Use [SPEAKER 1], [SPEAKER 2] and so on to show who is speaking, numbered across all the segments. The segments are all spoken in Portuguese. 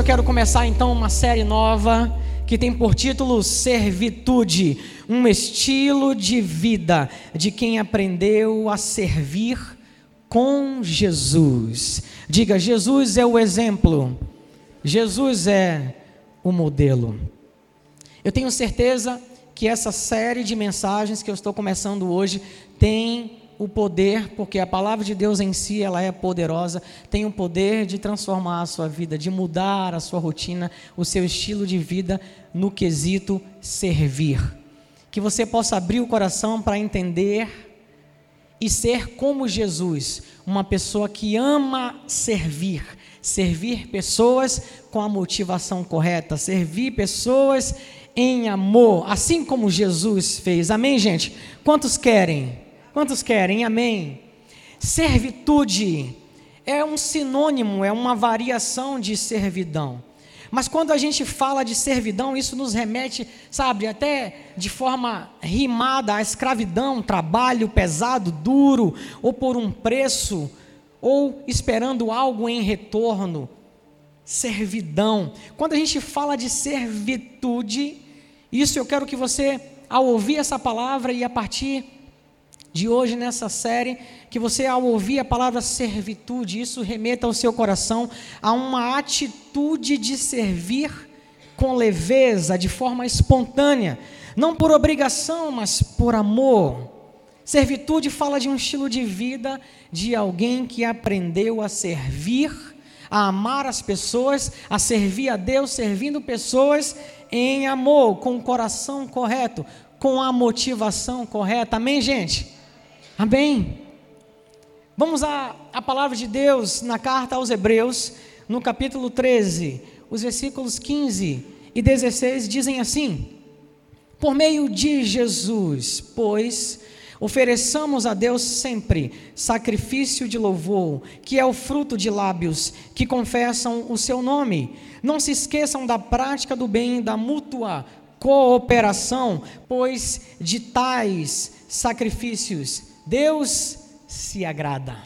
[SPEAKER 1] Eu quero começar então uma série nova que tem por título Servitude, um estilo de vida de quem aprendeu a servir com Jesus. Diga, Jesus é o exemplo, Jesus é o modelo. Eu tenho certeza que essa série de mensagens que eu estou começando hoje tem o poder, porque a palavra de Deus em si, ela é poderosa, tem o poder de transformar a sua vida, de mudar a sua rotina, o seu estilo de vida no quesito servir. Que você possa abrir o coração para entender e ser como Jesus, uma pessoa que ama servir, servir pessoas com a motivação correta, servir pessoas em amor, assim como Jesus fez. Amém, gente? Quantos querem? Quantos querem? Amém. Servitude é um sinônimo, é uma variação de servidão. Mas quando a gente fala de servidão, isso nos remete, sabe, até de forma rimada à escravidão, trabalho pesado, duro, ou por um preço, ou esperando algo em retorno. Servidão. Quando a gente fala de servitude, isso eu quero que você, ao ouvir essa palavra e a partir de hoje nessa série, que você ao ouvir a palavra servitude, isso remeta ao seu coração a uma atitude de servir com leveza, de forma espontânea, não por obrigação, mas por amor. Servitude fala de um estilo de vida de alguém que aprendeu a servir, a amar as pessoas, a servir a Deus, servindo pessoas em amor, com o coração correto, com a motivação correta. Amém, gente? Amém? Vamos à, à palavra de Deus na carta aos Hebreus, no capítulo 13, os versículos 15 e 16 dizem assim: Por meio de Jesus, pois, ofereçamos a Deus sempre sacrifício de louvor, que é o fruto de lábios que confessam o seu nome. Não se esqueçam da prática do bem, da mútua cooperação, pois de tais sacrifícios Deus se agrada.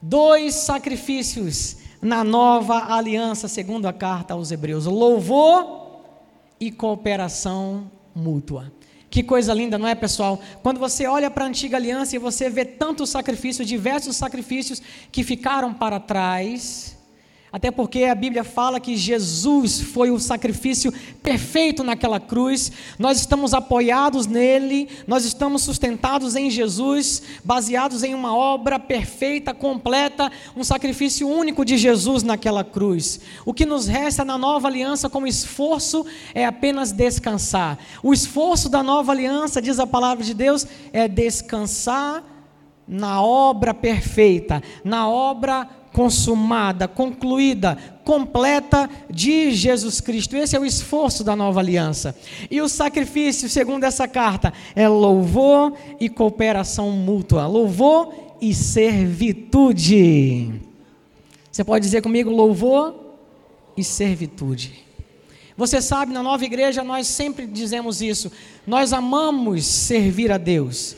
[SPEAKER 1] Dois sacrifícios na nova aliança, segundo a carta aos Hebreus: louvor e cooperação mútua. Que coisa linda, não é, pessoal? Quando você olha para a antiga aliança e você vê tantos sacrifícios, diversos sacrifícios que ficaram para trás, até porque a Bíblia fala que Jesus foi o sacrifício perfeito naquela cruz. Nós estamos apoiados nele, nós estamos sustentados em Jesus, baseados em uma obra perfeita, completa, um sacrifício único de Jesus naquela cruz. O que nos resta na nova aliança como esforço é apenas descansar. O esforço da nova aliança, diz a palavra de Deus, é descansar na obra perfeita, na obra consumada, concluída, completa de Jesus Cristo. Esse é o esforço da nova aliança. E o sacrifício, segundo essa carta, é louvor e cooperação mútua. Louvor e servitude. Você pode dizer comigo louvor e servitude. Você sabe, na nova igreja nós sempre dizemos isso. Nós amamos servir a Deus.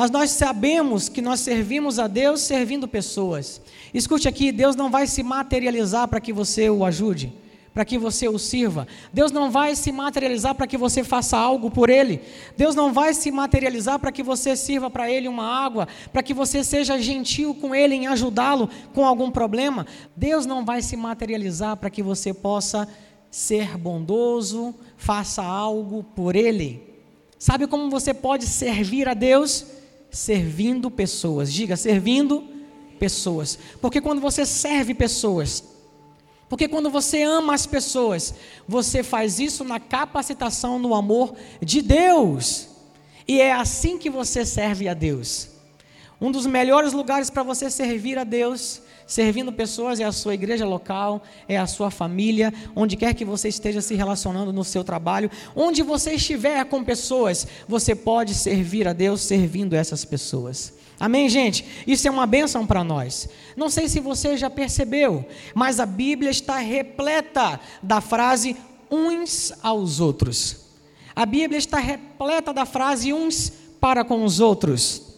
[SPEAKER 1] Mas nós sabemos que nós servimos a Deus servindo pessoas. Escute aqui: Deus não vai se materializar para que você o ajude, para que você o sirva. Deus não vai se materializar para que você faça algo por Ele. Deus não vai se materializar para que você sirva para Ele uma água, para que você seja gentil com Ele em ajudá-lo com algum problema. Deus não vai se materializar para que você possa ser bondoso, faça algo por Ele. Sabe como você pode servir a Deus? Servindo pessoas. Diga, servindo pessoas. Porque quando você serve pessoas, porque quando você ama as pessoas, você faz isso na capacitação no amor de Deus. E é assim que você serve a Deus. Um dos melhores lugares para você servir a Deus servindo pessoas é a sua igreja local, é a sua família, onde quer que você esteja se relacionando no seu trabalho, onde você estiver com pessoas, você pode servir a Deus servindo essas pessoas. Amém, gente? Isso é uma bênção para nós. Não sei se você já percebeu, mas a Bíblia está repleta da frase uns aos outros. A Bíblia está repleta da frase uns para com os outros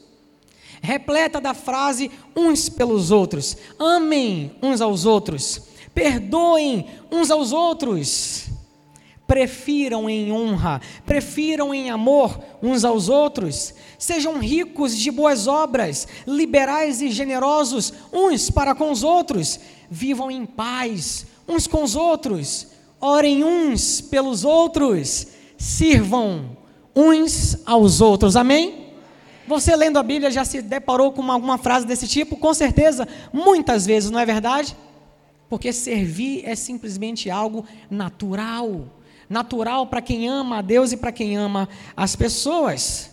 [SPEAKER 1] repleta da frase uns pelos outros. Amem uns aos outros. perdoem uns aos outros, prefiram em honra, prefiram em amor uns aos outros, sejam ricos de boas obras, liberais e generosos uns para com os outros, vivam em paz uns com os outros, orem uns pelos outros, sirvam uns aos outros. Amém? Você lendo a Bíblia já se deparou com alguma frase desse tipo? Com certeza, muitas vezes, não é verdade? Porque servir é simplesmente algo natural. Natural para quem ama a Deus e para quem ama as pessoas.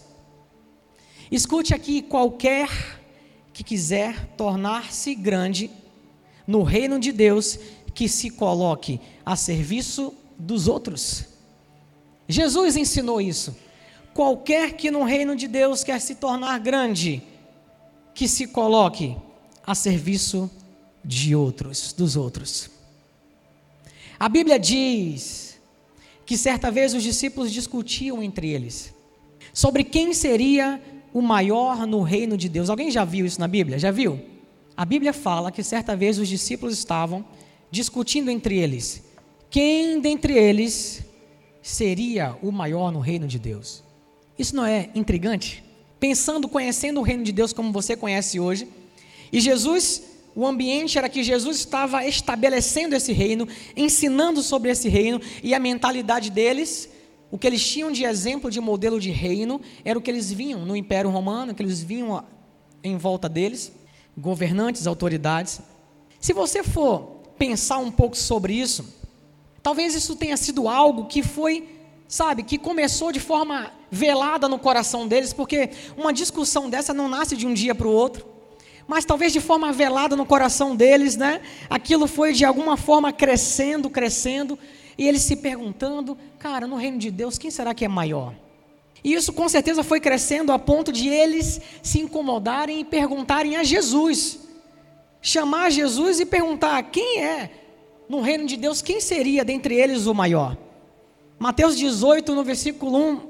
[SPEAKER 1] Escute aqui: qualquer que quiser tornar-se grande no reino de Deus, que se coloque a serviço dos outros. Jesus ensinou isso. Qualquer que no reino de Deus quer se tornar grande, que se coloque a serviço de outros, dos outros. A Bíblia diz que certa vez os discípulos discutiam entre eles sobre quem seria o maior no reino de Deus. Alguém já viu isso na Bíblia? Já viu? A Bíblia fala que certa vez os discípulos estavam discutindo entre eles quem dentre eles seria o maior no reino de Deus. Isso não é intrigante? Pensando, conhecendo o reino de Deus como você conhece hoje, e Jesus, o ambiente era que Jesus estava estabelecendo esse reino, ensinando sobre esse reino, e a mentalidade deles, o que eles tinham de exemplo, de modelo de reino, era o que eles vinham no Império Romano, que eles vinham em volta deles, governantes, autoridades. Se você for pensar um pouco sobre isso, talvez isso tenha sido algo que foi sabe, que começou de forma velada no coração deles, porque uma discussão dessa não nasce de um dia para o outro, mas talvez de forma velada no coração deles, né? Aquilo foi de alguma forma crescendo, crescendo, e eles se perguntando, cara, no reino de Deus, quem será que é maior? E isso com certeza foi crescendo a ponto de eles se incomodarem e perguntarem a Jesus. Chamar Jesus e perguntar quem é no reino de Deus, quem seria dentre eles o maior? Mateus 18, no versículo 1,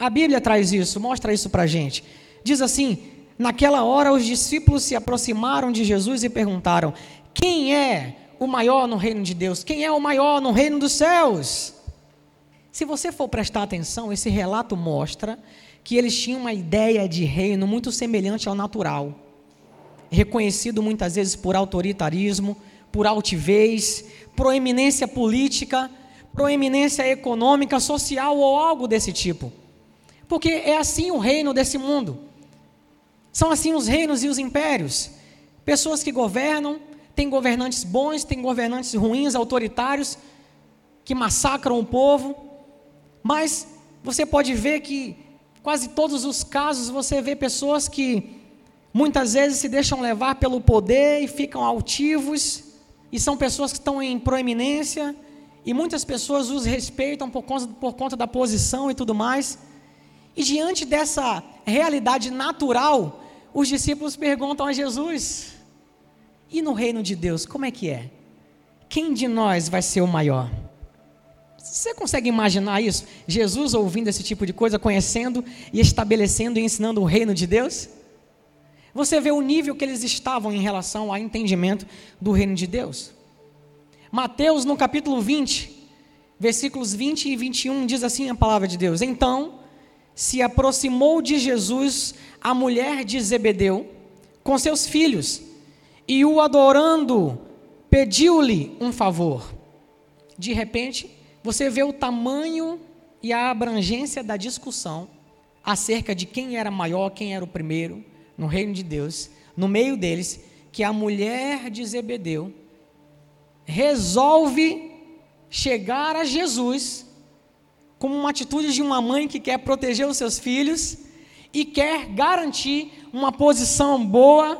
[SPEAKER 1] a Bíblia traz isso, mostra isso para a gente. Diz assim: Naquela hora os discípulos se aproximaram de Jesus e perguntaram: Quem é o maior no reino de Deus? Quem é o maior no reino dos céus? Se você for prestar atenção, esse relato mostra que eles tinham uma ideia de reino muito semelhante ao natural, reconhecido muitas vezes por autoritarismo, por altivez, proeminência política proeminência econômica, social ou algo desse tipo. Porque é assim o reino desse mundo. São assim os reinos e os impérios. Pessoas que governam, tem governantes bons, tem governantes ruins, autoritários, que massacram o povo. Mas você pode ver que quase todos os casos você vê pessoas que muitas vezes se deixam levar pelo poder e ficam altivos, e são pessoas que estão em proeminência, e muitas pessoas os respeitam por conta, por conta da posição e tudo mais. E diante dessa realidade natural, os discípulos perguntam a Jesus: e no reino de Deus, como é que é? Quem de nós vai ser o maior? Você consegue imaginar isso? Jesus ouvindo esse tipo de coisa, conhecendo e estabelecendo e ensinando o reino de Deus? Você vê o nível que eles estavam em relação ao entendimento do reino de Deus. Mateus, no capítulo 20, versículos 20 e 21, diz assim a palavra de Deus: Então se aproximou de Jesus a mulher de Zebedeu com seus filhos e o adorando, pediu-lhe um favor. De repente, você vê o tamanho e a abrangência da discussão acerca de quem era maior, quem era o primeiro no reino de Deus, no meio deles, que a mulher de Zebedeu resolve chegar a Jesus como uma atitude de uma mãe que quer proteger os seus filhos e quer garantir uma posição boa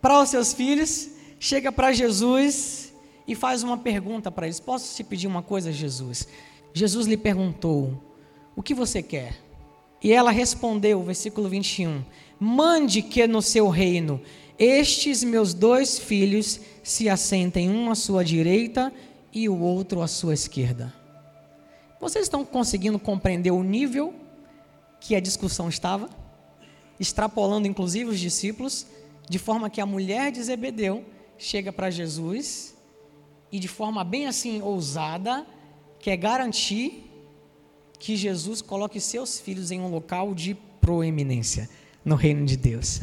[SPEAKER 1] para os seus filhos, chega para Jesus e faz uma pergunta para eles: Posso te pedir uma coisa, Jesus? Jesus lhe perguntou: O que você quer? E ela respondeu, versículo 21, Mande que no seu reino estes meus dois filhos se assentem, um à sua direita e o outro à sua esquerda. Vocês estão conseguindo compreender o nível que a discussão estava? Extrapolando inclusive os discípulos, de forma que a mulher de Zebedeu chega para Jesus e de forma bem assim ousada, quer garantir que Jesus coloque seus filhos em um local de proeminência no reino de Deus.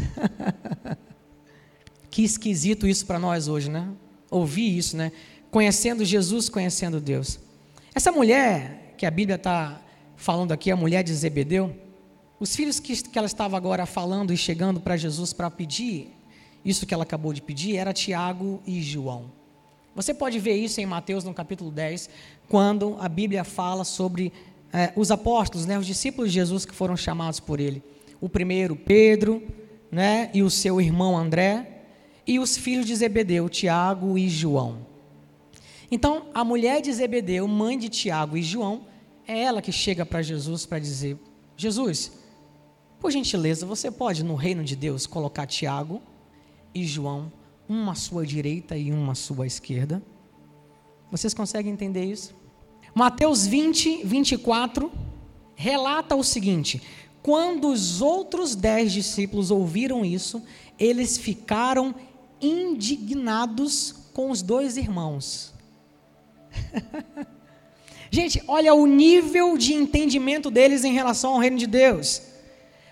[SPEAKER 1] que esquisito isso para nós hoje, né? Ouvir isso, né? Conhecendo Jesus, conhecendo Deus. Essa mulher que a Bíblia está falando aqui, a mulher de Zebedeu, os filhos que, que ela estava agora falando e chegando para Jesus para pedir, isso que ela acabou de pedir, era Tiago e João. Você pode ver isso em Mateus no capítulo 10, quando a Bíblia fala sobre é, os apóstolos, né, os discípulos de Jesus que foram chamados por ele. O primeiro, Pedro, né, e o seu irmão André, e os filhos de Zebedeu, Tiago e João. Então, a mulher de Zebedeu, mãe de Tiago e João, é ela que chega para Jesus para dizer: Jesus, por gentileza, você pode no reino de Deus colocar Tiago e João, uma à sua direita e uma à sua esquerda? Vocês conseguem entender isso? Mateus 20, 24 relata o seguinte: quando os outros dez discípulos ouviram isso, eles ficaram indignados com os dois irmãos. Gente, olha o nível de entendimento deles em relação ao reino de Deus.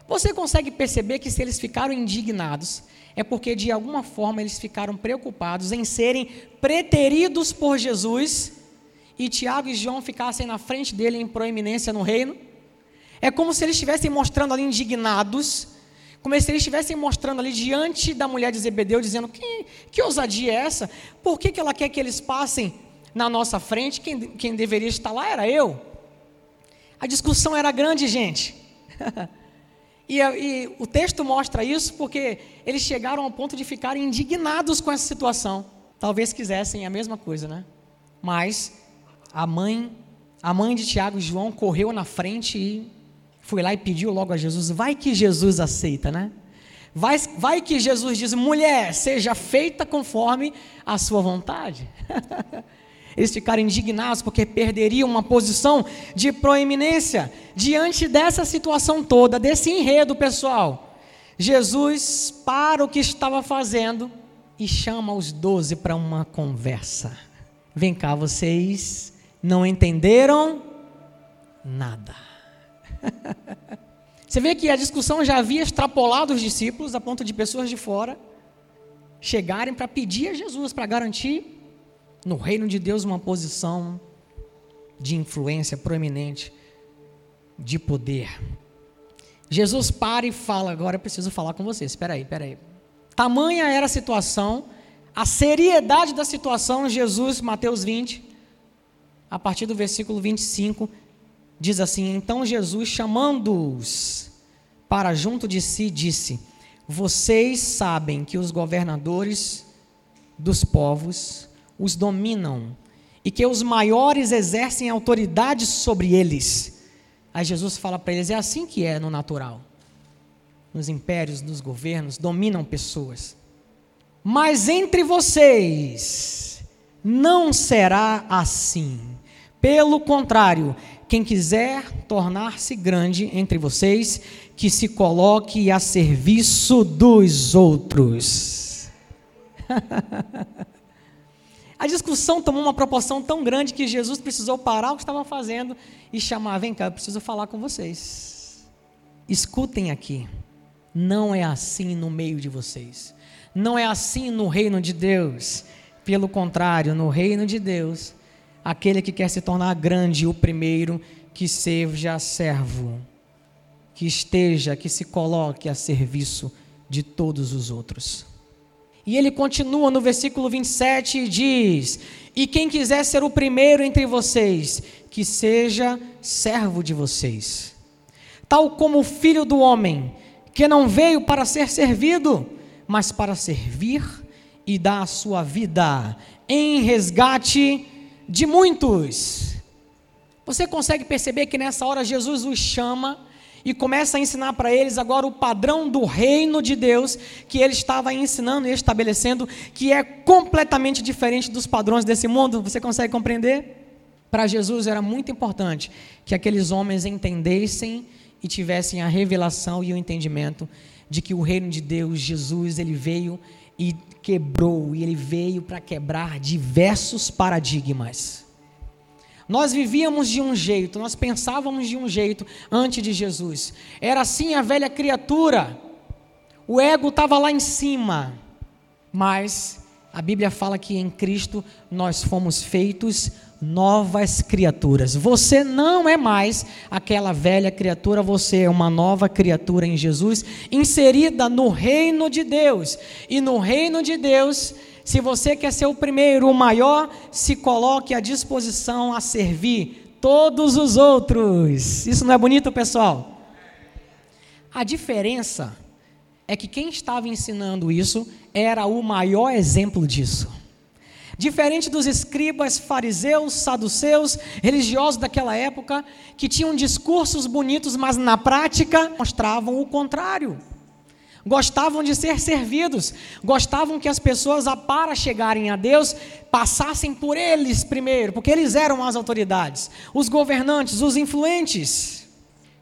[SPEAKER 1] Você consegue perceber que se eles ficaram indignados, é porque de alguma forma eles ficaram preocupados em serem preteridos por Jesus e Tiago e João ficassem na frente dele em proeminência no reino. É como se eles estivessem mostrando ali indignados, como se eles estivessem mostrando ali diante da mulher de Zebedeu, dizendo: que, que ousadia é essa? Por que, que ela quer que eles passem na nossa frente? Quem, quem deveria estar lá era eu. A discussão era grande, gente. e, e o texto mostra isso porque eles chegaram ao ponto de ficarem indignados com essa situação. Talvez quisessem a mesma coisa, né? Mas a mãe, a mãe de Tiago e João correu na frente e foi lá e pediu logo a Jesus. Vai que Jesus aceita, né? Vai, vai que Jesus diz: mulher, seja feita conforme a sua vontade. Eles ficaram indignados porque perderiam uma posição de proeminência diante dessa situação toda, desse enredo, pessoal. Jesus para o que estava fazendo e chama os doze para uma conversa. Vem cá, vocês não entenderam nada. Você vê que a discussão já havia extrapolado os discípulos a ponto de pessoas de fora chegarem para pedir a Jesus para garantir no reino de Deus uma posição de influência proeminente, de poder. Jesus para e fala: Agora eu preciso falar com vocês. Espera aí, espera aí. Tamanha era a situação, a seriedade da situação, Jesus, Mateus 20, a partir do versículo 25, diz assim: Então Jesus, chamando-os para junto de si, disse: Vocês sabem que os governadores dos povos os dominam e que os maiores exercem autoridade sobre eles. Aí Jesus fala para eles: é assim que é no natural. Nos impérios, nos governos, dominam pessoas. Mas entre vocês não será assim. Pelo contrário, quem quiser tornar-se grande entre vocês, que se coloque a serviço dos outros. a discussão tomou uma proporção tão grande que Jesus precisou parar o que estava fazendo e chamar: vem cá, eu preciso falar com vocês. Escutem aqui. Não é assim no meio de vocês. Não é assim no reino de Deus. Pelo contrário, no reino de Deus, aquele que quer se tornar grande, o primeiro, que seja servo, que esteja, que se coloque a serviço de todos os outros. E ele continua no versículo 27 e diz: E quem quiser ser o primeiro entre vocês, que seja servo de vocês. Tal como o filho do homem, que não veio para ser servido, mas para servir e dar a sua vida em resgate de muitos. Você consegue perceber que nessa hora Jesus os chama e começa a ensinar para eles agora o padrão do reino de Deus que ele estava ensinando e estabelecendo, que é completamente diferente dos padrões desse mundo. Você consegue compreender? Para Jesus era muito importante que aqueles homens entendessem e tivessem a revelação e o entendimento de que o reino de Deus, Jesus, ele veio e quebrou, e ele veio para quebrar diversos paradigmas. Nós vivíamos de um jeito, nós pensávamos de um jeito antes de Jesus. Era assim a velha criatura. O ego estava lá em cima. Mas a Bíblia fala que em Cristo nós fomos feitos novas criaturas. Você não é mais aquela velha criatura, você é uma nova criatura em Jesus, inserida no reino de Deus. E no reino de Deus, se você quer ser o primeiro, o maior, se coloque à disposição a servir todos os outros. Isso não é bonito, pessoal? A diferença é que quem estava ensinando isso era o maior exemplo disso. Diferente dos escribas, fariseus, saduceus, religiosos daquela época, que tinham discursos bonitos, mas na prática mostravam o contrário. Gostavam de ser servidos, gostavam que as pessoas, para chegarem a Deus, passassem por eles primeiro, porque eles eram as autoridades, os governantes, os influentes.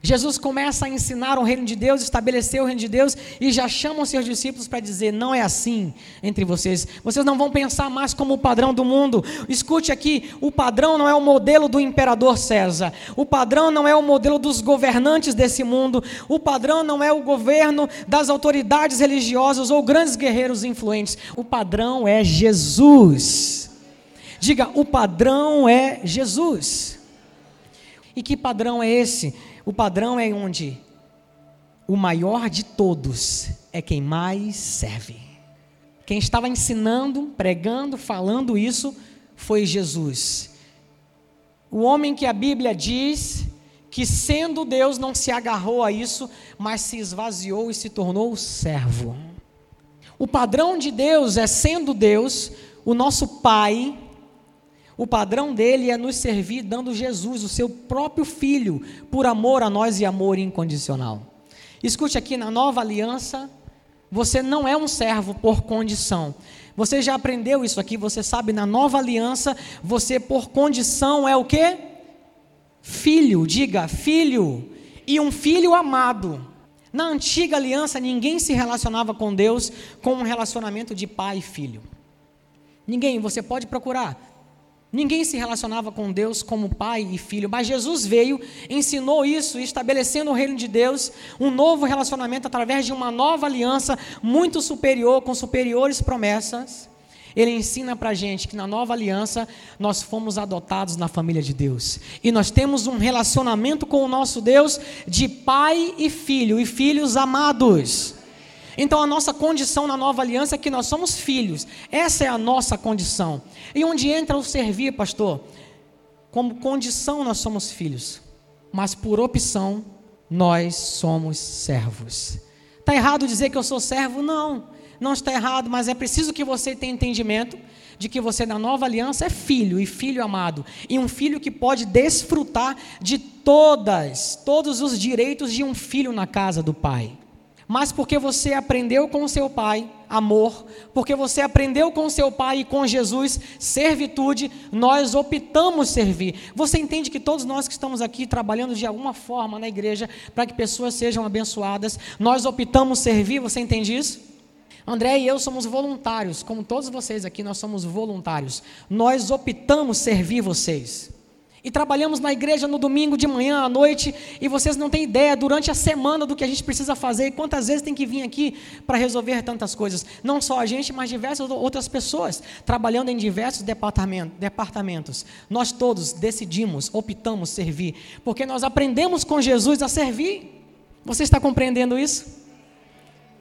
[SPEAKER 1] Jesus começa a ensinar o reino de Deus, estabelecer o reino de Deus e já chama os seus discípulos para dizer: não é assim entre vocês. Vocês não vão pensar mais como o padrão do mundo. Escute aqui: o padrão não é o modelo do imperador César, o padrão não é o modelo dos governantes desse mundo, o padrão não é o governo das autoridades religiosas ou grandes guerreiros influentes. O padrão é Jesus. Diga: o padrão é Jesus. E que padrão é esse? O padrão é onde o maior de todos é quem mais serve. Quem estava ensinando, pregando, falando isso foi Jesus. O homem que a Bíblia diz que, sendo Deus, não se agarrou a isso, mas se esvaziou e se tornou servo. O padrão de Deus é, sendo Deus, o nosso Pai, o padrão dele é nos servir dando Jesus, o seu próprio filho, por amor a nós e amor incondicional. Escute aqui, na nova aliança, você não é um servo por condição. Você já aprendeu isso aqui, você sabe, na nova aliança, você por condição é o que? Filho, diga, filho. E um filho amado. Na antiga aliança, ninguém se relacionava com Deus com um relacionamento de pai e filho. Ninguém, você pode procurar. Ninguém se relacionava com Deus como pai e filho, mas Jesus veio, ensinou isso, estabelecendo o reino de Deus, um novo relacionamento através de uma nova aliança muito superior, com superiores promessas. Ele ensina para a gente que na nova aliança nós fomos adotados na família de Deus. E nós temos um relacionamento com o nosso Deus de pai e filho, e filhos amados. Então a nossa condição na nova aliança é que nós somos filhos. Essa é a nossa condição. E onde entra o servir, pastor? Como condição nós somos filhos, mas por opção nós somos servos. Está errado dizer que eu sou servo? Não, não está errado, mas é preciso que você tenha entendimento de que você na nova aliança é filho e filho amado, e um filho que pode desfrutar de todas, todos os direitos de um filho na casa do pai mas porque você aprendeu com seu pai amor, porque você aprendeu com seu pai e com Jesus servitude, nós optamos servir. Você entende que todos nós que estamos aqui trabalhando de alguma forma na igreja para que pessoas sejam abençoadas, nós optamos servir, você entende isso? André e eu somos voluntários, como todos vocês aqui, nós somos voluntários. Nós optamos servir vocês. E trabalhamos na igreja no domingo de manhã à noite, e vocês não têm ideia durante a semana do que a gente precisa fazer e quantas vezes tem que vir aqui para resolver tantas coisas. Não só a gente, mas diversas outras pessoas trabalhando em diversos departamentos. Nós todos decidimos, optamos servir, porque nós aprendemos com Jesus a servir. Você está compreendendo isso?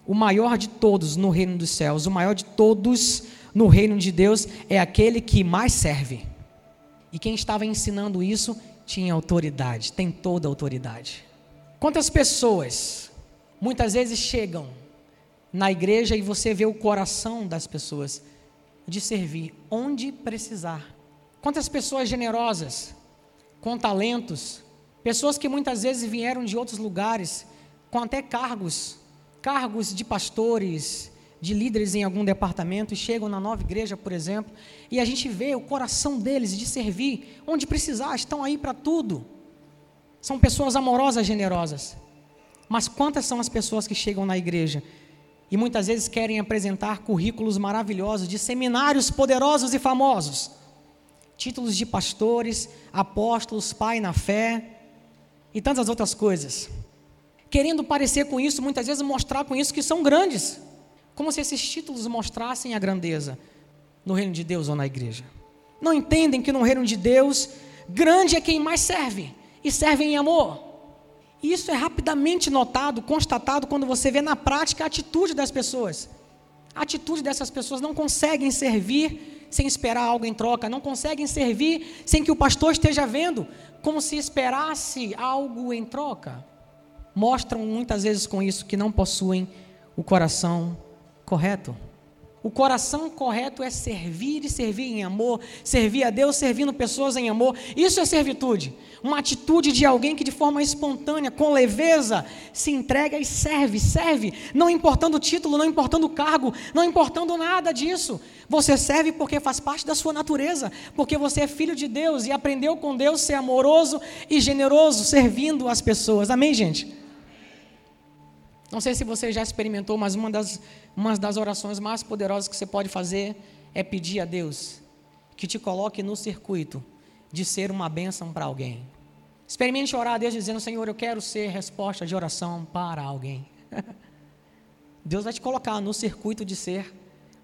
[SPEAKER 1] O maior de todos no reino dos céus, o maior de todos no reino de Deus é aquele que mais serve. E quem estava ensinando isso tinha autoridade, tem toda a autoridade. Quantas pessoas muitas vezes chegam na igreja e você vê o coração das pessoas de servir onde precisar? Quantas pessoas generosas, com talentos, pessoas que muitas vezes vieram de outros lugares, com até cargos, cargos de pastores, de líderes em algum departamento e chegam na nova igreja, por exemplo, e a gente vê o coração deles de servir, onde precisar, estão aí para tudo. São pessoas amorosas, generosas. Mas quantas são as pessoas que chegam na igreja e muitas vezes querem apresentar currículos maravilhosos de seminários poderosos e famosos, títulos de pastores, apóstolos, pai na fé e tantas outras coisas, querendo parecer com isso, muitas vezes mostrar com isso que são grandes, como se esses títulos mostrassem a grandeza no reino de Deus ou na igreja. Não entendem que no reino de Deus, grande é quem mais serve e serve em amor. E isso é rapidamente notado, constatado, quando você vê na prática a atitude das pessoas. A atitude dessas pessoas não conseguem servir sem esperar algo em troca, não conseguem servir sem que o pastor esteja vendo, como se esperasse algo em troca. Mostram muitas vezes com isso que não possuem o coração correto. O coração correto é servir e servir em amor, servir a Deus servindo pessoas em amor. Isso é servitude. Uma atitude de alguém que de forma espontânea, com leveza, se entrega e serve, serve, não importando o título, não importando o cargo, não importando nada disso. Você serve porque faz parte da sua natureza, porque você é filho de Deus e aprendeu com Deus ser amoroso e generoso, servindo as pessoas. Amém, gente? Não sei se você já experimentou, mas uma das, uma das orações mais poderosas que você pode fazer é pedir a Deus que te coloque no circuito de ser uma bênção para alguém. Experimente orar a Deus dizendo: Senhor, eu quero ser resposta de oração para alguém. Deus vai te colocar no circuito de ser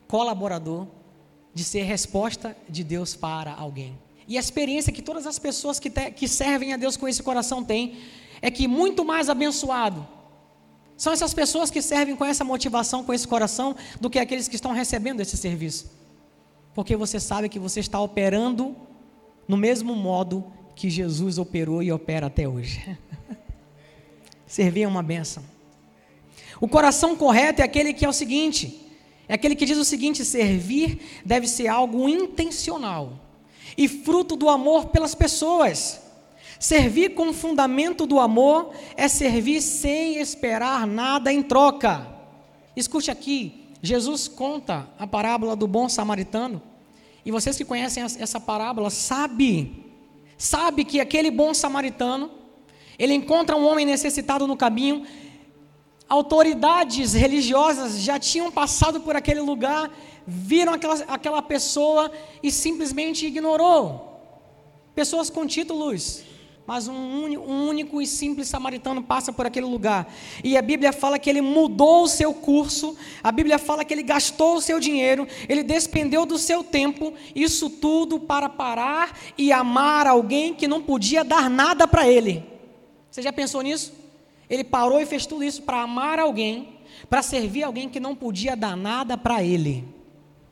[SPEAKER 1] colaborador, de ser resposta de Deus para alguém. E a experiência que todas as pessoas que, te, que servem a Deus com esse coração têm é que muito mais abençoado são essas pessoas que servem com essa motivação, com esse coração, do que aqueles que estão recebendo esse serviço. Porque você sabe que você está operando no mesmo modo que Jesus operou e opera até hoje. Servir é uma benção. O coração correto é aquele que é o seguinte: é aquele que diz o seguinte: servir deve ser algo intencional e fruto do amor pelas pessoas. Servir com o fundamento do amor é servir sem esperar nada em troca. Escute aqui, Jesus conta a parábola do bom samaritano, e vocês que conhecem essa parábola sabe, sabe que aquele bom samaritano, ele encontra um homem necessitado no caminho, autoridades religiosas já tinham passado por aquele lugar, viram aquela, aquela pessoa e simplesmente ignorou. Pessoas com títulos, mas um, um, único e simples samaritano passa por aquele lugar. E a Bíblia fala que ele mudou o seu curso, a Bíblia fala que ele gastou o seu dinheiro, ele despendeu do seu tempo, isso tudo para parar e amar alguém que não podia dar nada para ele. Você já pensou nisso? Ele parou e fez tudo isso para amar alguém, para servir alguém que não podia dar nada para ele.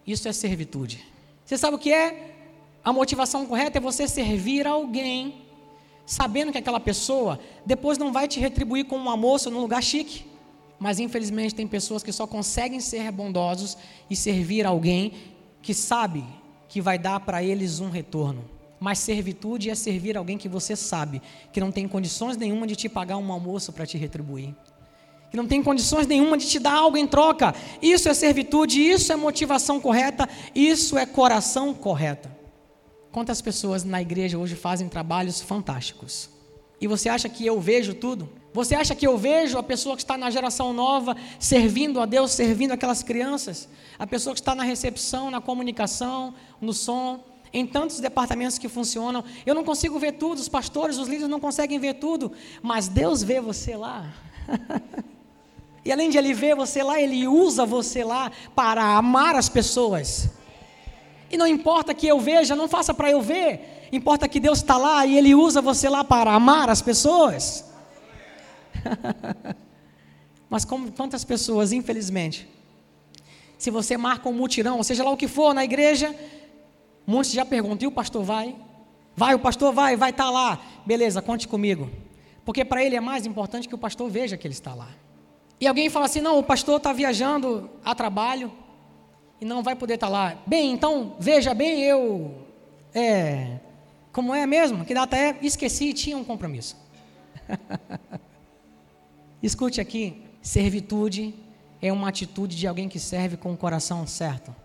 [SPEAKER 1] Isso é servitude. Você sabe o que é? A motivação correta é você servir alguém sabendo que aquela pessoa depois não vai te retribuir com um almoço num lugar chique. Mas infelizmente tem pessoas que só conseguem ser bondosos e servir alguém que sabe que vai dar para eles um retorno. Mas servitude é servir alguém que você sabe que não tem condições nenhuma de te pagar um almoço para te retribuir. Que não tem condições nenhuma de te dar algo em troca. Isso é servitude, isso é motivação correta, isso é coração correta. Quantas pessoas na igreja hoje fazem trabalhos fantásticos? E você acha que eu vejo tudo? Você acha que eu vejo a pessoa que está na geração nova servindo a Deus, servindo aquelas crianças? A pessoa que está na recepção, na comunicação, no som, em tantos departamentos que funcionam. Eu não consigo ver tudo, os pastores, os líderes não conseguem ver tudo, mas Deus vê você lá. e além de Ele ver você lá, Ele usa você lá para amar as pessoas. E não importa que eu veja, não faça para eu ver. Importa que Deus está lá e Ele usa você lá para amar as pessoas. Mas como, quantas pessoas, infelizmente, se você marca um mutirão, seja lá o que for na igreja, muitos já perguntam: e o pastor vai? Vai, o pastor vai, vai estar tá lá. Beleza, conte comigo. Porque para ele é mais importante que o pastor veja que ele está lá. E alguém fala assim: não, o pastor está viajando a trabalho e não vai poder estar lá. Bem, então, veja bem, eu. É. Como é mesmo? Que data é? Esqueci, tinha um compromisso. Escute aqui: servitude é uma atitude de alguém que serve com o coração certo,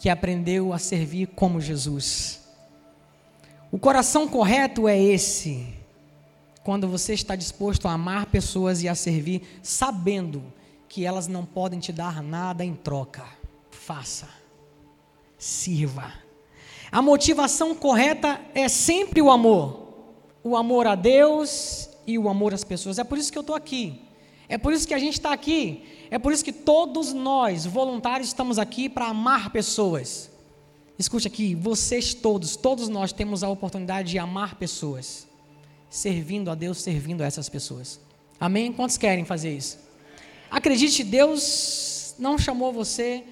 [SPEAKER 1] que aprendeu a servir como Jesus. O coração correto é esse. quando você está disposto a amar pessoas e a servir, sabendo que elas não podem te dar nada em troca. Faça, sirva. A motivação correta é sempre o amor, o amor a Deus e o amor às pessoas. É por isso que eu estou aqui. É por isso que a gente está aqui. É por isso que todos nós, voluntários, estamos aqui para amar pessoas. Escute aqui, vocês todos, todos nós temos a oportunidade de amar pessoas, servindo a Deus, servindo a essas pessoas. Amém? Quantos querem fazer isso? Acredite, Deus não chamou você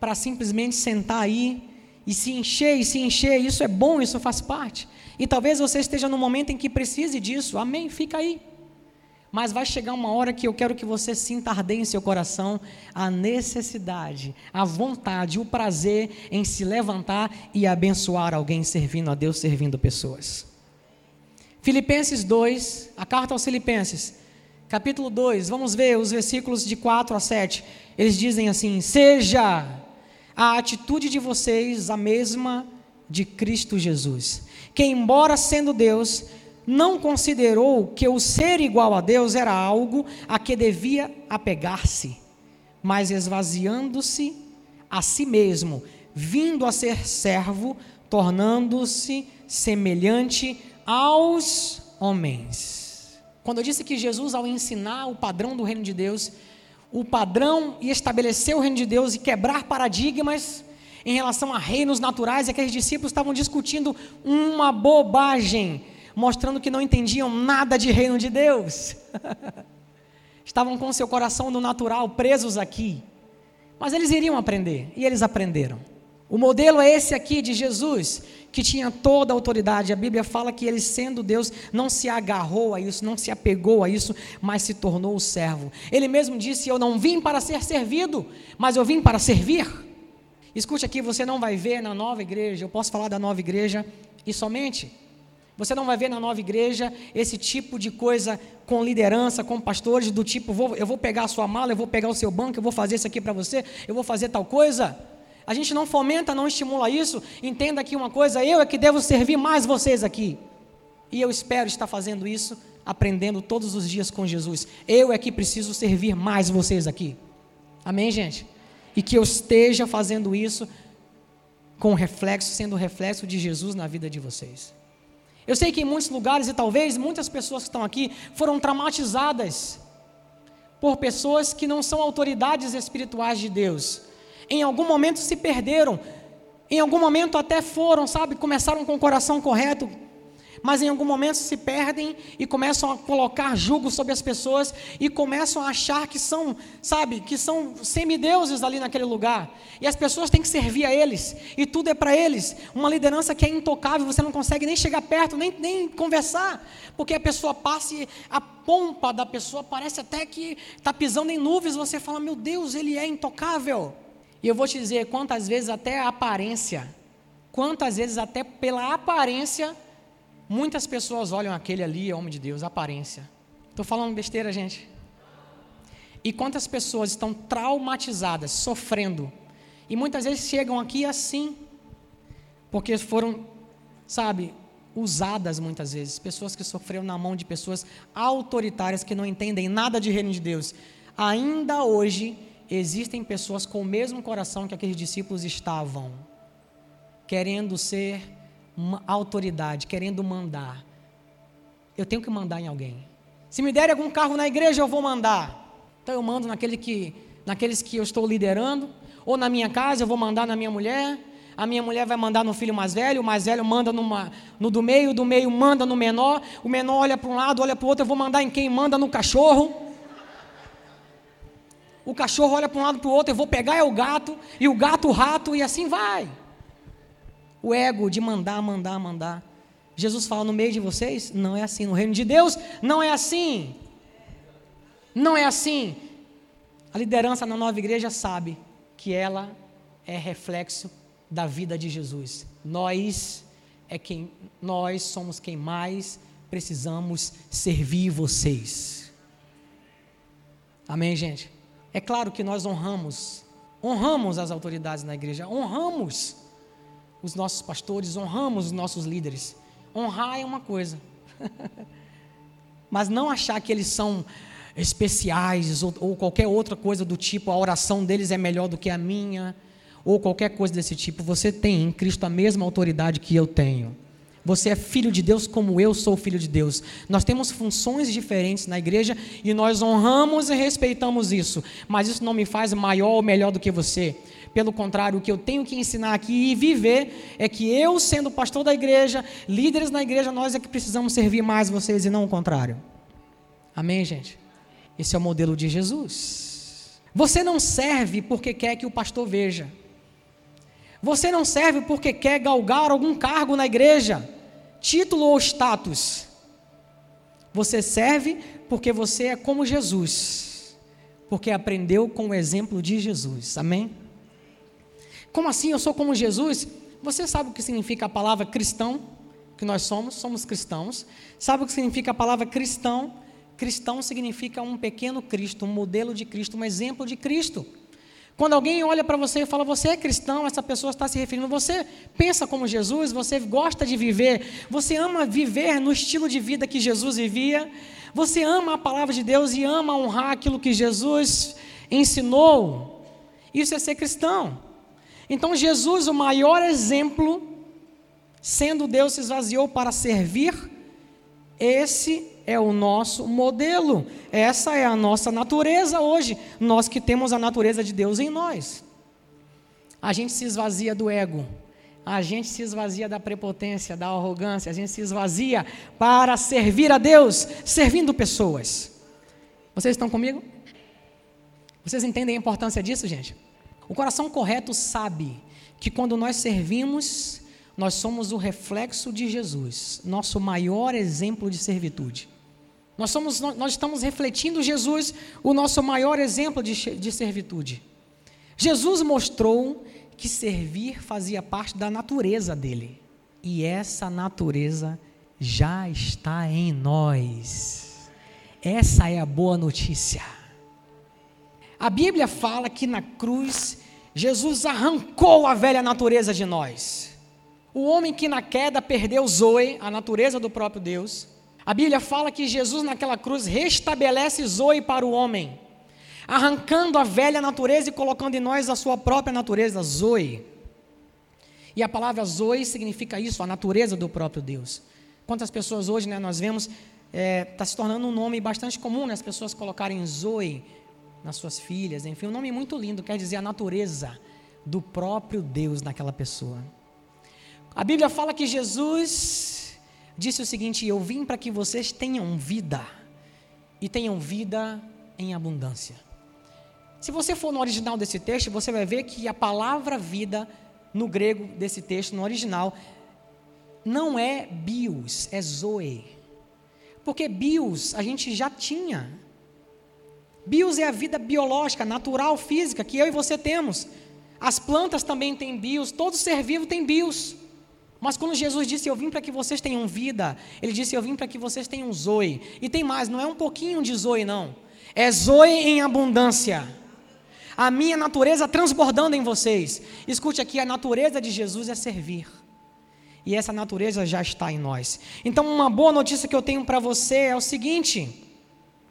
[SPEAKER 1] para simplesmente sentar aí e se encher e se encher. Isso é bom, isso faz parte. E talvez você esteja no momento em que precise disso. Amém? Fica aí. Mas vai chegar uma hora que eu quero que você sinta arder em seu coração a necessidade, a vontade, o prazer em se levantar e abençoar alguém servindo a Deus, servindo pessoas. Filipenses 2, a carta aos Filipenses, capítulo 2, vamos ver os versículos de 4 a 7. Eles dizem assim: Seja a atitude de vocês a mesma de Cristo Jesus, que, embora sendo Deus, não considerou que o ser igual a Deus era algo a que devia apegar-se, mas esvaziando-se a si mesmo, vindo a ser servo, tornando-se semelhante aos homens. Quando eu disse que Jesus, ao ensinar o padrão do reino de Deus, o padrão e estabelecer o reino de Deus e quebrar paradigmas em relação a reinos naturais, e aqueles discípulos estavam discutindo uma bobagem mostrando que não entendiam nada de reino de Deus. Estavam com seu coração no natural presos aqui. Mas eles iriam aprender, e eles aprenderam. O modelo é esse aqui de Jesus, que tinha toda a autoridade. A Bíblia fala que ele, sendo Deus, não se agarrou a isso, não se apegou a isso, mas se tornou o servo. Ele mesmo disse: Eu não vim para ser servido, mas eu vim para servir. Escute aqui, você não vai ver na nova igreja, eu posso falar da nova igreja e somente você não vai ver na nova igreja esse tipo de coisa com liderança, com pastores, do tipo: vou, eu vou pegar a sua mala, eu vou pegar o seu banco, eu vou fazer isso aqui para você, eu vou fazer tal coisa. A gente não fomenta, não estimula isso. Entenda aqui uma coisa: eu é que devo servir mais vocês aqui. E eu espero estar fazendo isso, aprendendo todos os dias com Jesus. Eu é que preciso servir mais vocês aqui. Amém, gente? E que eu esteja fazendo isso com reflexo, sendo reflexo de Jesus na vida de vocês. Eu sei que em muitos lugares, e talvez muitas pessoas que estão aqui, foram traumatizadas por pessoas que não são autoridades espirituais de Deus. Em algum momento se perderam, em algum momento até foram, sabe, começaram com o coração correto, mas em algum momento se perdem e começam a colocar julgo sobre as pessoas e começam a achar que são, sabe, que são semideuses ali naquele lugar. E as pessoas têm que servir a eles, e tudo é para eles. Uma liderança que é intocável, você não consegue nem chegar perto, nem, nem conversar, porque a pessoa passa e a pompa da pessoa parece até que está pisando em nuvens, você fala, meu Deus, ele é intocável. E eu vou te dizer, quantas vezes até a aparência, quantas vezes até pela aparência, Muitas pessoas olham aquele ali, homem de Deus, aparência. Estou falando besteira, gente. E quantas pessoas estão traumatizadas, sofrendo, e muitas vezes chegam aqui assim, porque foram, sabe, usadas muitas vezes, pessoas que sofreram na mão de pessoas autoritárias que não entendem nada de reino de Deus. Ainda hoje existem pessoas com o mesmo coração que aqueles discípulos estavam, querendo ser uma autoridade, querendo mandar. Eu tenho que mandar em alguém. Se me derem algum carro na igreja, eu vou mandar. Então eu mando naquele que, naqueles que eu estou liderando. Ou na minha casa, eu vou mandar na minha mulher. A minha mulher vai mandar no filho mais velho, o mais velho manda numa, no do meio, do meio manda no menor, o menor olha para um lado, olha para o outro, eu vou mandar em quem manda no cachorro. O cachorro olha para um lado para o outro, eu vou pegar é o gato, e o gato o rato, e assim vai. O ego de mandar, mandar, mandar. Jesus fala no meio de vocês, não é assim. No reino de Deus, não é assim. Não é assim. A liderança na nova igreja sabe que ela é reflexo da vida de Jesus. Nós é quem nós somos quem mais precisamos servir vocês. Amém, gente. É claro que nós honramos, honramos as autoridades na igreja, honramos os nossos pastores, honramos os nossos líderes. Honrar é uma coisa. mas não achar que eles são especiais ou, ou, qualquer outra coisa do tipo, a oração deles é melhor do que a minha, ou qualquer coisa desse tipo. Você tem em Cristo a mesma autoridade que eu tenho. Você é filho de Deus como eu sou filho de Deus. Nós temos funções diferentes na igreja e nós honramos e respeitamos isso, mas isso não me faz maior ou melhor do que você. Pelo contrário, o que eu tenho que ensinar aqui e viver é que eu, sendo pastor da igreja, líderes na igreja, nós é que precisamos servir mais vocês e não o contrário. Amém, gente? Esse é o modelo de Jesus. Você não serve porque quer que o pastor veja. Você não serve porque quer galgar algum cargo na igreja, título ou status. Você serve porque você é como Jesus, porque aprendeu com o exemplo de Jesus. Amém? Como assim eu sou como Jesus? Você sabe o que significa a palavra cristão? Que nós somos, somos cristãos. Sabe o que significa a palavra cristão? Cristão significa um pequeno Cristo, um modelo de Cristo, um exemplo de Cristo. Quando alguém olha para você e fala, você é cristão, essa pessoa está se referindo, você pensa como Jesus, você gosta de viver, você ama viver no estilo de vida que Jesus vivia, você ama a palavra de Deus e ama honrar aquilo que Jesus ensinou. Isso é ser cristão. Então, Jesus, o maior exemplo, sendo Deus, se esvaziou para servir, esse é o nosso modelo. Essa é a nossa natureza hoje. Nós que temos a natureza de Deus em nós. A gente se esvazia do ego. A gente se esvazia da prepotência, da arrogância. A gente se esvazia para servir a Deus, servindo pessoas. Vocês estão comigo? Vocês entendem a importância disso, gente? O coração correto sabe que quando nós servimos, nós somos o reflexo de Jesus, nosso maior exemplo de servitude. Nós, somos, nós estamos refletindo Jesus, o nosso maior exemplo de, de servitude. Jesus mostrou que servir fazia parte da natureza dele. E essa natureza já está em nós. Essa é a boa notícia. A Bíblia fala que na cruz Jesus arrancou a velha natureza de nós. O homem que na queda perdeu Zoe, a natureza do próprio Deus, a Bíblia fala que Jesus naquela cruz restabelece Zoe para o homem, arrancando a velha natureza e colocando em nós a sua própria natureza, Zoe. E a palavra Zoe significa isso, a natureza do próprio Deus. Quantas pessoas hoje, né, nós vemos, está é, tá se tornando um nome bastante comum, né, as pessoas colocarem Zoe nas suas filhas, enfim, um nome muito lindo, quer dizer a natureza do próprio Deus naquela pessoa. A Bíblia fala que Jesus disse o seguinte: Eu vim para que vocês tenham vida e tenham vida em abundância. Se você for no original desse texto, você vai ver que a palavra vida no grego desse texto, no original, não é bios, é zoe. Porque bios a gente já tinha. Bios é a vida biológica, natural, física, que eu e você temos. As plantas também têm bios, todo ser vivo tem bios. Mas quando Jesus disse, Eu vim para que vocês tenham vida, Ele disse, Eu vim para que vocês tenham zoe. E tem mais, não é um pouquinho de zoe, não. É zoe em abundância. A minha natureza transbordando em vocês. Escute aqui, a natureza de Jesus é servir. E essa natureza já está em nós. Então, uma boa notícia que eu tenho para você é o seguinte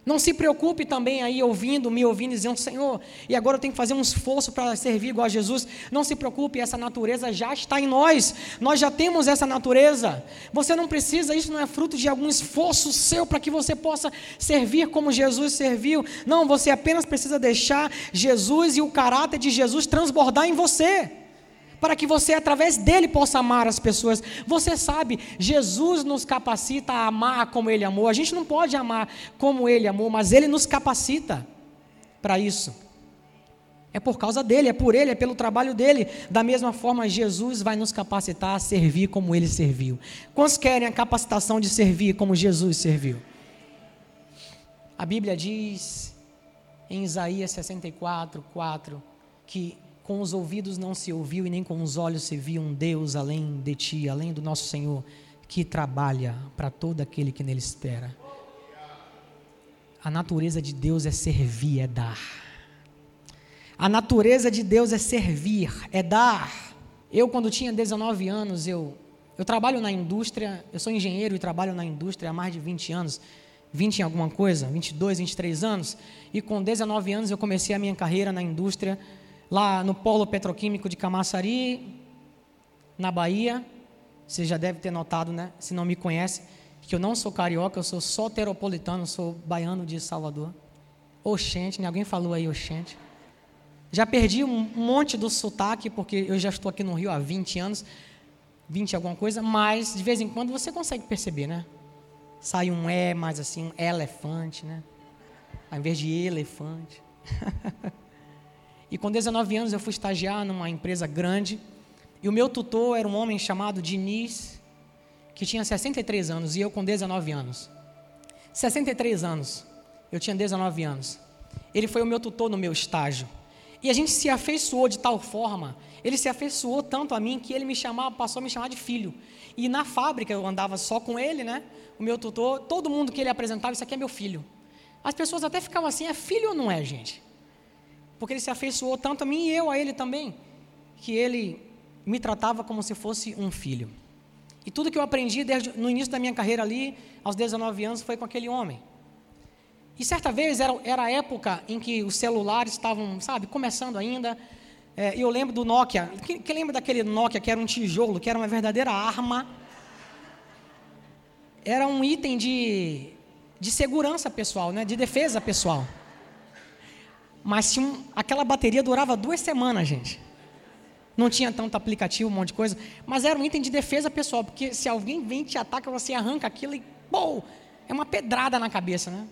[SPEAKER 1] não se preocupe também aí ouvindo, me ouvindo, dizendo, Senhor, e agora eu tenho que fazer um esforço para servir igual a Jesus. Não se preocupe, essa natureza já está em nós. Nós já temos essa natureza. Você não precisa, isso não é fruto de algum esforço seu para que você possa servir como Jesus serviu. Não, você apenas precisa deixar Jesus e o caráter de Jesus transbordar em você para que você, através dele, possa amar as pessoas. Você sabe, Jesus nos capacita a amar como ele amou. A gente não pode amar como ele amou, mas ele nos capacita para isso. É por causa dele, é por ele, é pelo trabalho dele. Da mesma forma, Jesus vai nos capacitar a servir como ele serviu. Quantos querem a capacitação de servir como Jesus serviu? A Bíblia diz em Isaías 64, 4, que com os ouvidos não se ouviu e nem com os olhos se viu um Deus além de ti, além do nosso Senhor, que trabalha para todo aquele que nele espera. A natureza de Deus é servir, é dar. A natureza de Deus é servir, é dar. Eu, quando tinha 19 anos, eu, eu trabalho na indústria, eu sou engenheiro e trabalho na indústria há mais de 20 anos. 20 em alguma coisa, 22, 23 anos, e com 19 anos eu comecei a minha carreira na indústria, lá no polo petroquímico de Camaçari, na Bahia. Você já deve ter notado, né? Se não me conhece, que eu não sou carioca, eu sou soteropolitano, sou baiano de Salvador. Oxente, né? Alguém falou aí, oxente. Já perdi um monte do sotaque, porque eu já estou aqui no Rio há 20 anos, 20 alguma coisa, mas de vez em quando você consegue perceber, né? Sai um é mais assim, um elefante, né? Ao invés de elefante. e com 19 anos eu fui estagiar numa empresa grande, e o meu tutor era um homem chamado Diniz, que tinha 63 anos, e eu com 19 anos. 63 anos, eu tinha 19 anos. Ele foi o meu tutor no meu estágio. E a gente se afeiçoou de tal forma, ele se afeiçoou tanto a mim que ele me chamava, passou a me chamar de filho. E na fábrica eu andava só com ele, né? O meu tutor, todo mundo que ele apresentava, isso aqui é meu filho. As pessoas até ficavam assim, é filho ou não é, gente? Porque ele se afeiçoou tanto a mim e eu a ele também, que ele me tratava como se fosse um filho. E tudo que eu aprendi desde no início da minha carreira ali, aos 19 anos, foi com aquele homem. E certa vez era, era a época em que os celulares estavam, sabe, começando ainda. É, eu lembro do Nokia. Quem, quem lembra daquele Nokia que era um tijolo, que era uma verdadeira arma? Era um item de, de segurança pessoal, né, de defesa pessoal. Mas um, aquela bateria durava duas semanas, gente. Não tinha tanto aplicativo, um monte de coisa. Mas era um item de defesa pessoal, porque se alguém vem te ataca, você arranca aquilo e, pô, é uma pedrada na cabeça, né?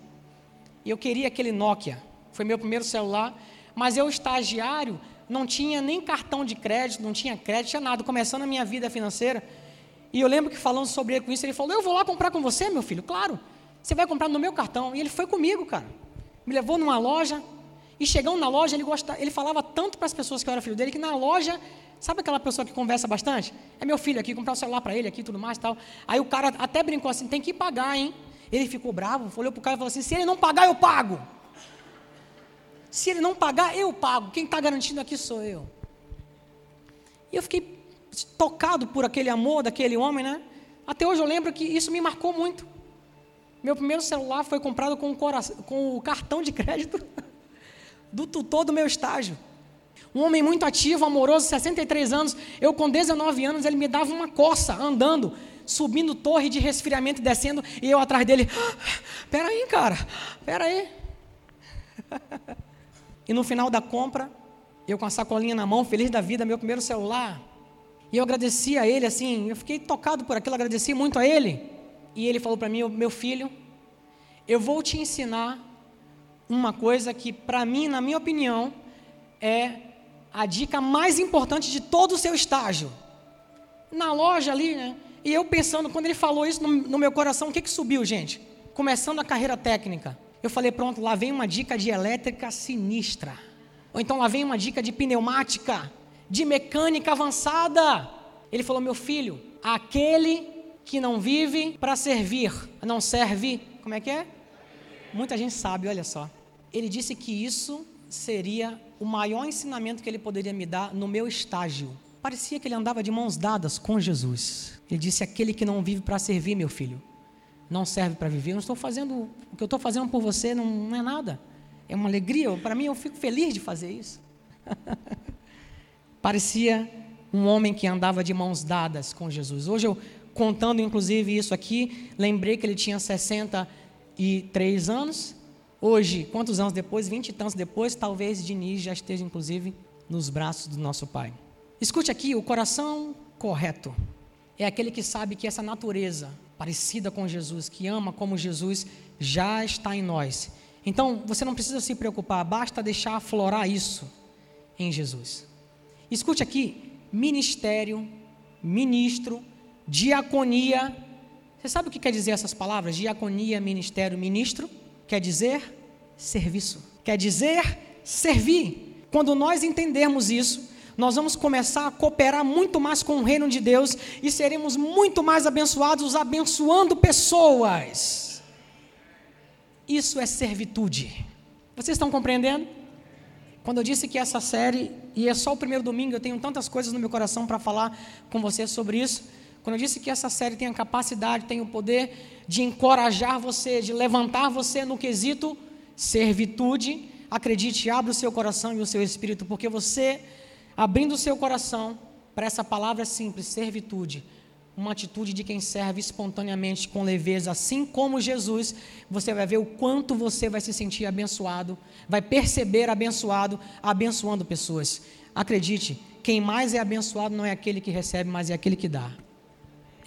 [SPEAKER 1] E eu queria aquele Nokia. Foi meu primeiro celular. Mas eu, estagiário, não tinha nem cartão de crédito, não tinha crédito, tinha nada. Começando a minha vida financeira. E eu lembro que falando sobre ele com isso, ele falou: Eu vou lá comprar com você, meu filho. Claro. Você vai comprar no meu cartão. E ele foi comigo, cara. Me levou numa loja. E chegando na loja, ele, gostava, ele falava tanto para as pessoas que eu era filho dele, que na loja, sabe aquela pessoa que conversa bastante? É meu filho aqui, comprar um celular para ele aqui tudo mais tal. Aí o cara até brincou assim: tem que pagar, hein? Ele ficou bravo, olhou para o cara e falou assim: se ele não pagar, eu pago. Se ele não pagar, eu pago. Quem está garantindo aqui sou eu. E eu fiquei tocado por aquele amor daquele homem, né? Até hoje eu lembro que isso me marcou muito. Meu primeiro celular foi comprado com o, coração, com o cartão de crédito do tutor do meu estágio. Um homem muito ativo, amoroso, 63 anos. Eu, com 19 anos, ele me dava uma coça andando subindo torre de resfriamento e descendo, e eu atrás dele, espera aí, cara, espera aí. e no final da compra, eu com a sacolinha na mão, feliz da vida, meu primeiro celular, e eu agradeci a ele assim, eu fiquei tocado por aquilo, agradeci muito a ele. E ele falou para mim, meu filho, eu vou te ensinar uma coisa que para mim, na minha opinião, é a dica mais importante de todo o seu estágio. Na loja ali, né? E eu pensando, quando ele falou isso no, no meu coração, o que, que subiu, gente? Começando a carreira técnica. Eu falei, pronto, lá vem uma dica de elétrica sinistra. Ou então lá vem uma dica de pneumática, de mecânica avançada. Ele falou, meu filho, aquele que não vive para servir, não serve, como é que é? Muita gente sabe, olha só. Ele disse que isso seria o maior ensinamento que ele poderia me dar no meu estágio. Parecia que ele andava de mãos dadas com Jesus. Ele disse: Aquele que não vive para servir, meu filho, não serve para viver. Eu não estou fazendo o que eu estou fazendo por você, não, não é nada. É uma alegria. Para mim, eu fico feliz de fazer isso. Parecia um homem que andava de mãos dadas com Jesus. Hoje eu contando inclusive isso aqui, lembrei que ele tinha 63 anos. Hoje, quantos anos depois? Vinte e tantos depois, talvez Diniz já esteja inclusive nos braços do nosso Pai. Escute aqui, o coração correto é aquele que sabe que essa natureza parecida com Jesus, que ama como Jesus, já está em nós. Então, você não precisa se preocupar, basta deixar aflorar isso em Jesus. Escute aqui: ministério, ministro, diaconia. Você sabe o que quer dizer essas palavras? Diaconia, ministério, ministro? Quer dizer serviço. Quer dizer servir. Quando nós entendermos isso, nós vamos começar a cooperar muito mais com o reino de Deus e seremos muito mais abençoados abençoando pessoas. Isso é servitude. Vocês estão compreendendo? Quando eu disse que essa série, e é só o primeiro domingo, eu tenho tantas coisas no meu coração para falar com vocês sobre isso. Quando eu disse que essa série tem a capacidade, tem o poder de encorajar você, de levantar você no quesito servitude, acredite, abra o seu coração e o seu espírito, porque você, abrindo o seu coração para essa palavra simples, servitude, uma atitude de quem serve espontaneamente, com leveza, assim como Jesus, você vai ver o quanto você vai se sentir abençoado, vai perceber abençoado, abençoando pessoas. Acredite, quem mais é abençoado não é aquele que recebe, mas é aquele que dá.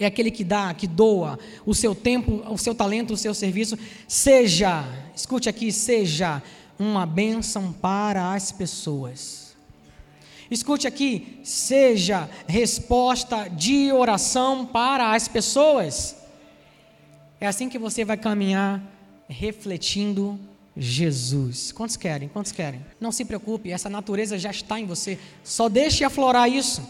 [SPEAKER 1] É aquele que dá, que doa o seu tempo, o seu talento, o seu serviço. Seja, escute aqui, seja uma bênção para as pessoas. Escute aqui, seja resposta de oração para as pessoas. É assim que você vai caminhar refletindo Jesus. Quantos querem? Quantos querem? Não se preocupe, essa natureza já está em você. Só deixe aflorar isso.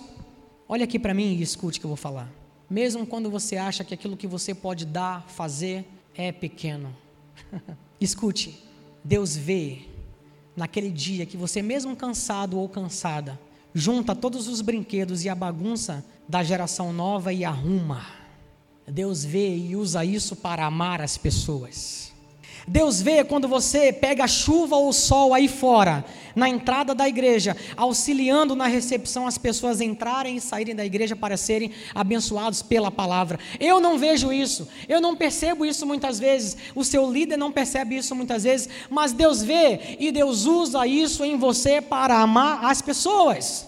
[SPEAKER 1] Olha aqui para mim e escute o que eu vou falar. Mesmo quando você acha que aquilo que você pode dar, fazer, é pequeno. escute, Deus vê naquele dia que você, mesmo cansado ou cansada, junta todos os brinquedos e a bagunça da geração nova e arruma. Deus vê e usa isso para amar as pessoas. Deus vê quando você pega chuva ou sol aí fora, na entrada da igreja, auxiliando na recepção as pessoas entrarem e saírem da igreja para serem abençoados pela palavra. Eu não vejo isso, eu não percebo isso muitas vezes, o seu líder não percebe isso muitas vezes, mas Deus vê e Deus usa isso em você para amar as pessoas.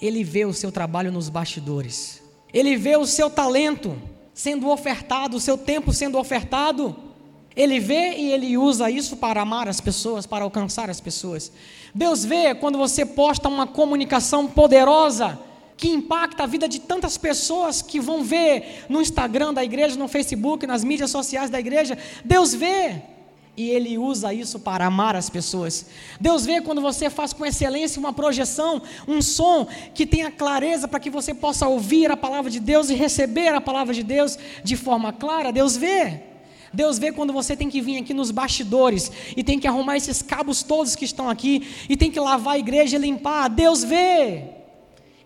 [SPEAKER 1] Ele vê o seu trabalho nos bastidores, ele vê o seu talento sendo ofertado, o seu tempo sendo ofertado. Ele vê e ele usa isso para amar as pessoas, para alcançar as pessoas. Deus vê quando você posta uma comunicação poderosa que impacta a vida de tantas pessoas que vão ver no Instagram da igreja, no Facebook, nas mídias sociais da igreja. Deus vê e ele usa isso para amar as pessoas. Deus vê quando você faz com excelência uma projeção, um som que tenha clareza para que você possa ouvir a palavra de Deus e receber a palavra de Deus de forma clara. Deus vê. Deus vê quando você tem que vir aqui nos bastidores e tem que arrumar esses cabos todos que estão aqui e tem que lavar a igreja e limpar. Deus vê.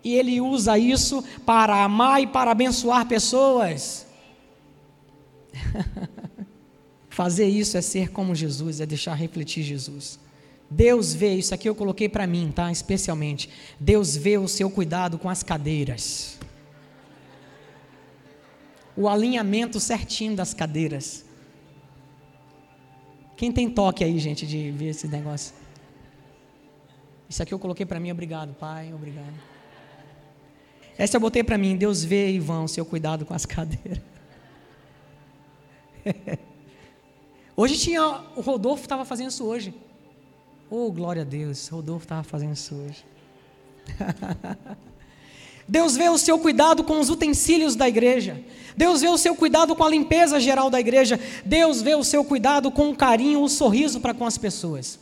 [SPEAKER 1] E ele usa isso para amar e para abençoar pessoas. Fazer isso é ser como Jesus, é deixar refletir Jesus. Deus vê, isso aqui eu coloquei para mim, tá? Especialmente. Deus vê o seu cuidado com as cadeiras. O alinhamento certinho das cadeiras. Quem tem toque aí, gente, de ver esse negócio? Isso aqui eu coloquei para mim, obrigado, Pai, obrigado. Essa eu botei para mim, Deus vê, Ivan, o seu cuidado com as cadeiras. Hoje tinha. O Rodolfo estava fazendo isso hoje. Oh, glória a Deus, Rodolfo estava fazendo isso hoje. Deus vê o seu cuidado com os utensílios da igreja. Deus vê o seu cuidado com a limpeza geral da igreja. Deus vê o seu cuidado com o carinho, o sorriso para com as pessoas.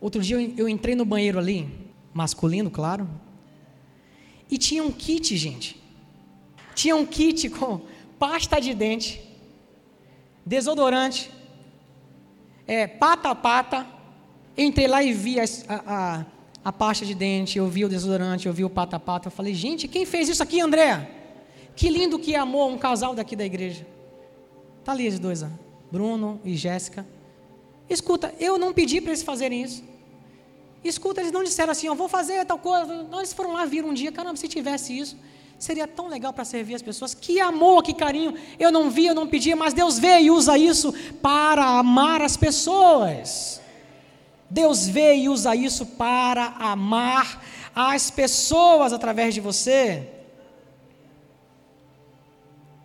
[SPEAKER 1] Outro dia eu entrei no banheiro ali, masculino, claro, e tinha um kit, gente. Tinha um kit com pasta de dente, desodorante, é, pata a pata. Entrei lá e vi a, a, a, pasta de dente, eu vi o desodorante, eu vi o pata a pata. Eu falei, gente, quem fez isso aqui, André? Que lindo que amou um casal daqui da igreja. Tá ali os dois. Bruno e Jéssica. Escuta, eu não pedi para eles fazerem isso. Escuta, eles não disseram assim, eu vou fazer tal coisa. Não, eles foram lá, viram um dia, caramba, se tivesse isso, Seria tão legal para servir as pessoas. Que amor, que carinho. Eu não via, eu não pedia, mas Deus vê e usa isso para amar as pessoas. Deus vê e usa isso para amar as pessoas através de você.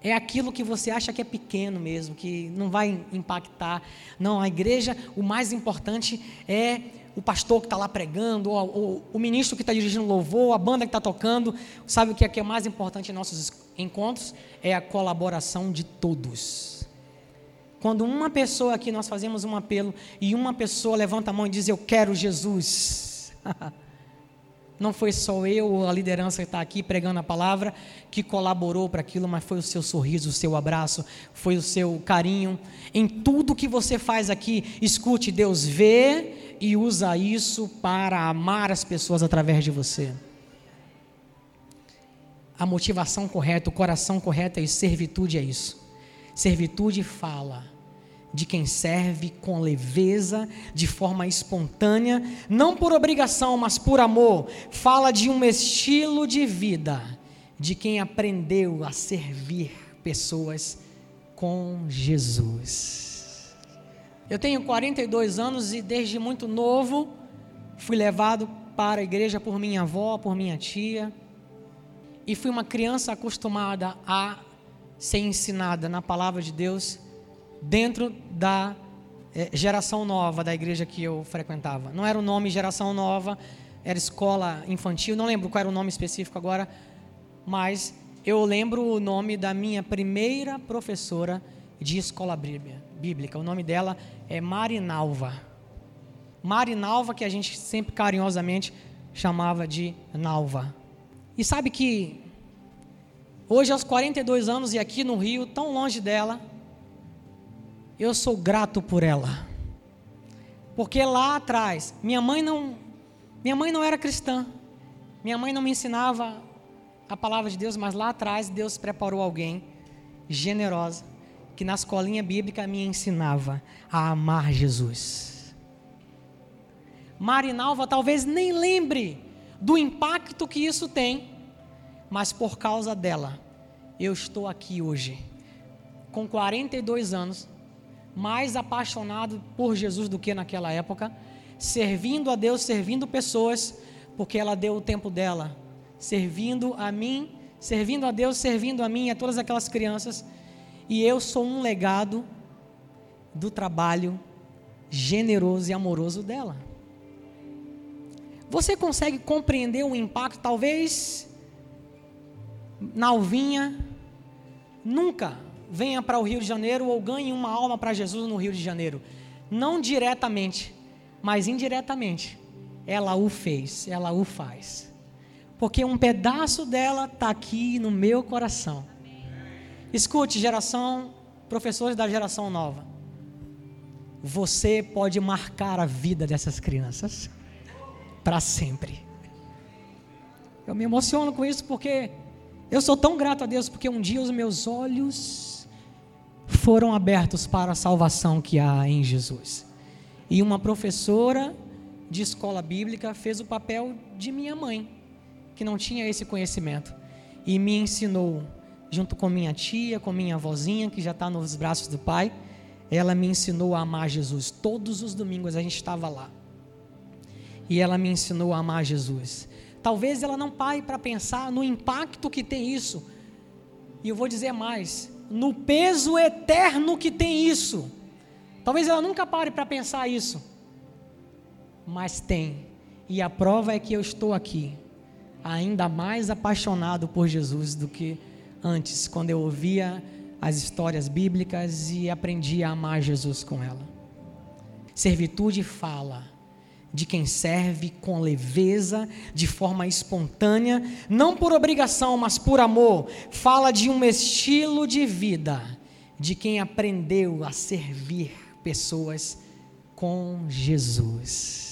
[SPEAKER 1] É aquilo que você acha que é pequeno mesmo, que não vai impactar. Não, a igreja, o mais importante é o pastor que está lá pregando, ou, ou, o ministro que está dirigindo louvor, a banda que está tocando. Sabe o que é, que é mais importante em nossos encontros? É a colaboração de todos. Quando uma pessoa aqui, nós fazemos um apelo, e uma pessoa levanta a mão e diz: Eu quero Jesus. Não foi só eu a liderança que está aqui pregando a palavra que colaborou para aquilo, mas foi o seu sorriso, o seu abraço, foi o seu carinho. Em tudo que você faz aqui, escute: Deus vê e usa isso para amar as pessoas através de você. a motivação correta, o coração correto é isso. Servitude é isso. Servitude fala de quem serve com leveza, de forma espontânea, não por obrigação, mas por amor. Fala de um estilo de vida de quem aprendeu a servir pessoas com Jesus. Eu tenho 42 anos e desde muito novo fui levado para a igreja por minha avó, por minha tia, e fui uma criança acostumada a ser ensinada na palavra de Deus dentro da é, geração nova da igreja que eu frequentava. Não era o nome geração nova, era escola infantil, não lembro qual era o nome específico agora, mas eu lembro o nome da minha primeira professora de escola bíblica. O nome dela é Marinalva. Marinalva, que a gente sempre carinhosamente chamava de Nalva. E sabe que hoje, aos 42 anos e aqui no Rio, tão longe dela, eu sou grato por ela. Porque lá atrás, minha mãe não, minha mãe não era cristã. Minha mãe não me ensinava a palavra de Deus, mas lá atrás Deus preparou alguém generosa que na escolinha bíblica me ensinava a amar Jesus. Marinalva talvez nem lembre do impacto que isso tem, mas por causa dela, eu estou aqui hoje, com 42 anos, mais apaixonado por Jesus do que naquela época, servindo a Deus, servindo pessoas, porque ela deu o tempo dela, servindo a mim, servindo a Deus, servindo a mim e a todas aquelas crianças, e eu sou um legado do trabalho generoso e amoroso dela. Você consegue compreender o impacto? Talvez Nalvinha nunca venha para o Rio de Janeiro ou ganhe uma alma para Jesus no Rio de Janeiro. Não diretamente, mas indiretamente. Ela o fez, ela o faz. Porque um pedaço dela está aqui no meu coração. Escute, geração, professores da geração nova. Você pode marcar a vida dessas crianças para sempre. Eu me emociono com isso porque eu sou tão grato a Deus porque um dia os meus olhos foram abertos para a salvação que há em Jesus. E uma professora de escola bíblica fez o papel de minha mãe, que não tinha esse conhecimento, e me ensinou, junto com minha tia, com minha avózinha, que já está nos braços do pai, ela me ensinou a amar Jesus. Todos os domingos a gente estava lá e ela me ensinou a amar Jesus. Talvez ela não pare para pensar no impacto que tem isso. E eu vou dizer mais, no peso eterno que tem isso. Talvez ela nunca pare para pensar isso. Mas tem. E a prova é que eu estou aqui, ainda mais apaixonado por Jesus do que antes, quando eu ouvia as histórias bíblicas e aprendia a amar Jesus com ela. Servitude fala de quem serve com leveza, de forma espontânea, não por obrigação, mas por amor. Fala de um estilo de vida de quem aprendeu a servir pessoas com Jesus.